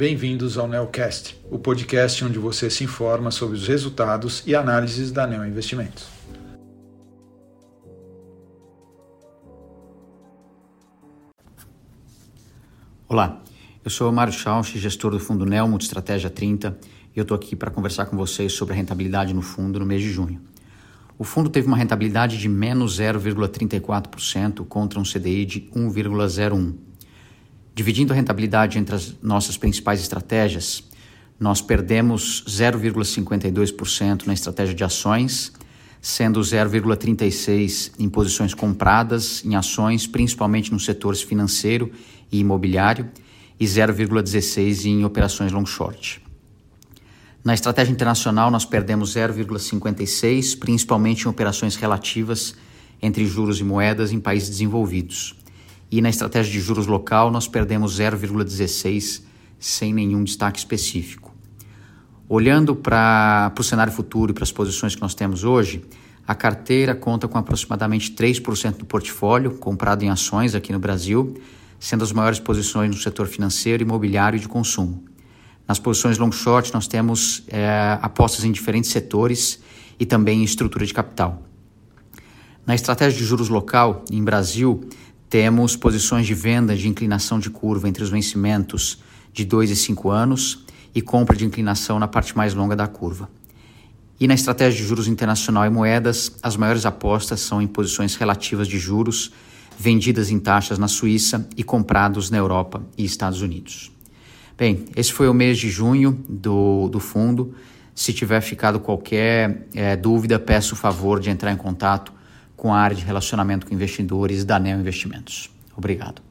bem-vindos ao Neocast, o podcast onde você se informa sobre os resultados e análises da Neo Investimentos. Olá, eu sou o Mário Schausch, gestor do fundo Neo Multistratégia 30, e eu estou aqui para conversar com vocês sobre a rentabilidade no fundo no mês de junho. O fundo teve uma rentabilidade de menos 0,34% contra um CDI de 1,01%. Dividindo a rentabilidade entre as nossas principais estratégias, nós perdemos 0,52% na estratégia de ações, sendo 0,36% em posições compradas em ações, principalmente nos setores financeiro e imobiliário, e 0,16% em operações long short. Na estratégia internacional, nós perdemos 0,56%, principalmente em operações relativas entre juros e moedas em países desenvolvidos. E na estratégia de juros local, nós perdemos 0,16 sem nenhum destaque específico. Olhando para o cenário futuro e para as posições que nós temos hoje, a carteira conta com aproximadamente 3% do portfólio comprado em ações aqui no Brasil, sendo as maiores posições no setor financeiro, imobiliário e de consumo. Nas posições long short, nós temos é, apostas em diferentes setores e também em estrutura de capital. Na estratégia de juros local, em Brasil, temos posições de venda de inclinação de curva entre os vencimentos de 2 e 5 anos e compra de inclinação na parte mais longa da curva. E na estratégia de juros internacional e moedas, as maiores apostas são em posições relativas de juros vendidas em taxas na Suíça e comprados na Europa e Estados Unidos. Bem, esse foi o mês de junho do, do fundo. Se tiver ficado qualquer é, dúvida, peço o favor de entrar em contato com a área de relacionamento com investidores da Neo Investimentos. Obrigado.